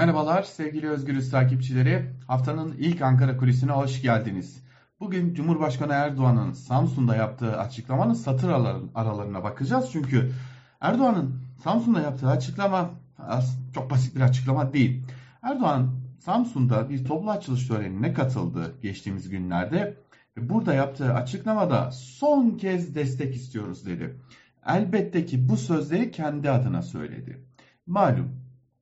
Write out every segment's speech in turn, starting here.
Merhabalar sevgili Özgürüz takipçileri. Haftanın ilk Ankara kulisine hoş geldiniz. Bugün Cumhurbaşkanı Erdoğan'ın Samsun'da yaptığı açıklamanın satır aralarına bakacağız. Çünkü Erdoğan'ın Samsun'da yaptığı açıklama çok basit bir açıklama değil. Erdoğan Samsun'da bir toplu açılış törenine katıldı geçtiğimiz günlerde. Burada yaptığı açıklamada son kez destek istiyoruz dedi. Elbette ki bu sözleri kendi adına söyledi. Malum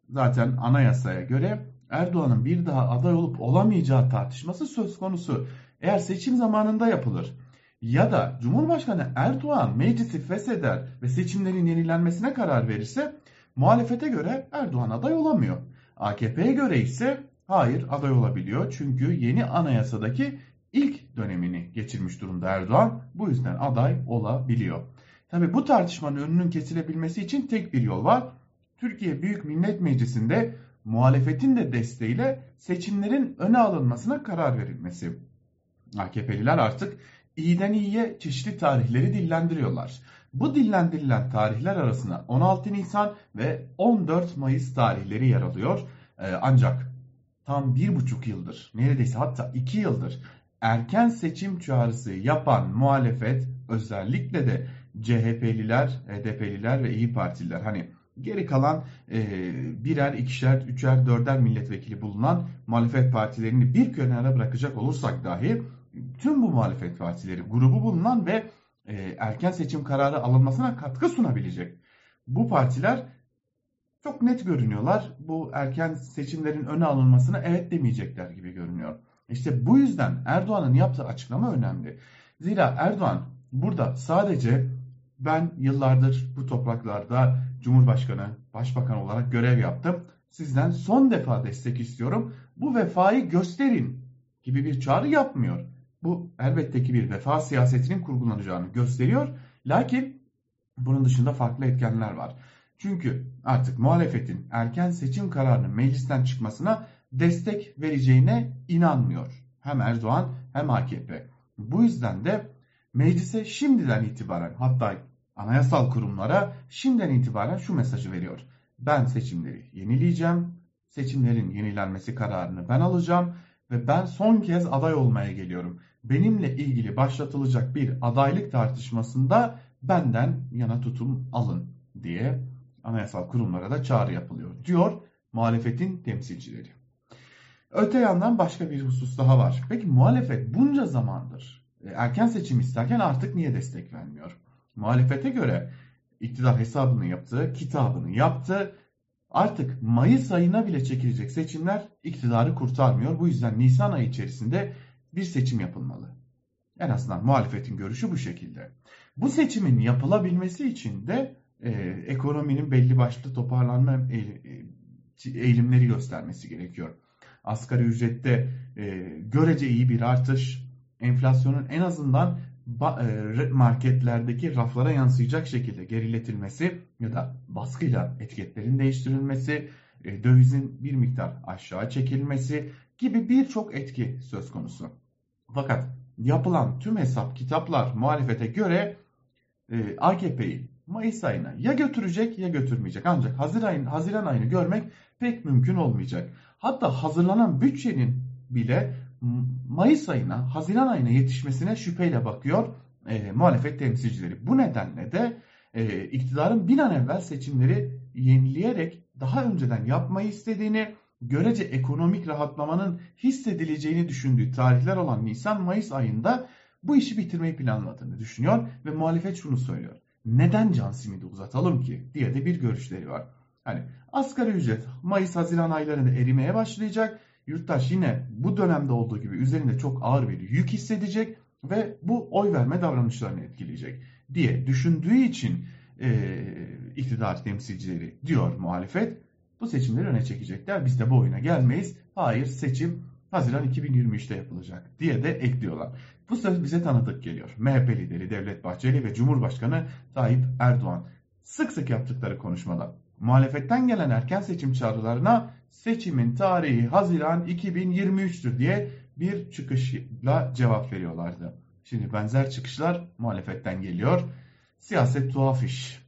zaten anayasaya göre Erdoğan'ın bir daha aday olup olamayacağı tartışması söz konusu. Eğer seçim zamanında yapılır ya da Cumhurbaşkanı Erdoğan meclisi fesheder ve seçimlerin yenilenmesine karar verirse muhalefete göre Erdoğan aday olamıyor. AKP'ye göre ise hayır aday olabiliyor. Çünkü yeni anayasadaki ilk dönemini geçirmiş durumda Erdoğan. Bu yüzden aday olabiliyor. Tabi bu tartışmanın önünün kesilebilmesi için tek bir yol var. Türkiye Büyük Millet Meclisi'nde muhalefetin de desteğiyle seçimlerin öne alınmasına karar verilmesi. AKP'liler artık iyiden iyiye çeşitli tarihleri dillendiriyorlar. Bu dillendirilen tarihler arasında 16 Nisan ve 14 Mayıs tarihleri yer alıyor. Ee, ancak tam bir buçuk yıldır, neredeyse hatta iki yıldır erken seçim çağrısı yapan muhalefet özellikle de CHP'liler, HDP'liler ve İyi Partililer hani Geri kalan e, birer, ikişer, üçer, dörder milletvekili bulunan muhalefet partilerini bir kenara bırakacak olursak dahi tüm bu muhalefet partileri grubu bulunan ve e, erken seçim kararı alınmasına katkı sunabilecek. Bu partiler çok net görünüyorlar. Bu erken seçimlerin öne alınmasına evet demeyecekler gibi görünüyor. İşte bu yüzden Erdoğan'ın yaptığı açıklama önemli. Zira Erdoğan burada sadece ben yıllardır bu topraklarda Cumhurbaşkanı, Başbakan olarak görev yaptım. Sizden son defa destek istiyorum. Bu vefayı gösterin gibi bir çağrı yapmıyor. Bu elbette ki bir vefa siyasetinin kurgulanacağını gösteriyor. Lakin bunun dışında farklı etkenler var. Çünkü artık muhalefetin erken seçim kararının meclisten çıkmasına destek vereceğine inanmıyor. Hem Erdoğan hem AKP. Bu yüzden de meclise şimdiden itibaren hatta anayasal kurumlara şimdiden itibaren şu mesajı veriyor. Ben seçimleri yenileyeceğim. Seçimlerin yenilenmesi kararını ben alacağım ve ben son kez aday olmaya geliyorum. Benimle ilgili başlatılacak bir adaylık tartışmasında benden yana tutum alın diye anayasal kurumlara da çağrı yapılıyor diyor muhalefetin temsilcileri. Öte yandan başka bir husus daha var. Peki muhalefet bunca zamandır erken seçim isterken artık niye destek vermiyor? Muhalefete göre iktidar hesabını yaptı, kitabını yaptı. Artık Mayıs ayına bile çekilecek seçimler iktidarı kurtarmıyor. Bu yüzden Nisan ayı içerisinde bir seçim yapılmalı. En azından muhalefetin görüşü bu şekilde. Bu seçimin yapılabilmesi için de e, ekonominin belli başlı toparlanma e, eğilimleri göstermesi gerekiyor. Asgari ücrette e, görece iyi bir artış, enflasyonun en azından e, marketlerdeki raflara yansıyacak şekilde geriletilmesi ya da baskıyla etiketlerin değiştirilmesi, e, dövizin bir miktar aşağı çekilmesi gibi birçok etki söz konusu. Fakat yapılan tüm hesap kitaplar muhalefete göre e, AKP'yi Mayıs ayına ya götürecek ya götürmeyecek. Ancak Haziran, Haziran ayını görmek pek mümkün olmayacak. Hatta hazırlanan bütçenin bile Mayıs ayına, Haziran ayına yetişmesine şüpheyle bakıyor e, muhalefet temsilcileri. Bu nedenle de e, iktidarın bir an evvel seçimleri yenileyerek daha önceden yapmayı istediğini, görece ekonomik rahatlamanın hissedileceğini düşündüğü tarihler olan Nisan-Mayıs ayında bu işi bitirmeyi planladığını düşünüyor ve muhalefet şunu söylüyor. Neden can simidi uzatalım ki diye de bir görüşleri var. Hani asgari ücret Mayıs-Haziran aylarında erimeye başlayacak yurttaş yine bu dönemde olduğu gibi üzerinde çok ağır bir yük hissedecek ve bu oy verme davranışlarını etkileyecek diye düşündüğü için e, iktidar temsilcileri diyor muhalefet bu seçimleri öne çekecekler. Biz de bu oyuna gelmeyiz. Hayır seçim Haziran 2023'te yapılacak diye de ekliyorlar. Bu söz bize tanıdık geliyor. MHP lideri Devlet Bahçeli ve Cumhurbaşkanı Tayyip Erdoğan sık sık yaptıkları konuşmada muhalefetten gelen erken seçim çağrılarına seçimin tarihi Haziran 2023'tür diye bir çıkışla cevap veriyorlardı. Şimdi benzer çıkışlar muhalefetten geliyor. Siyaset tuhaf iş.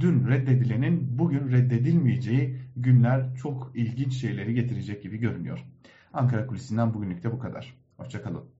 dün reddedilenin bugün reddedilmeyeceği günler çok ilginç şeyleri getirecek gibi görünüyor. Ankara Kulisi'nden bugünlük de bu kadar. Hoşçakalın.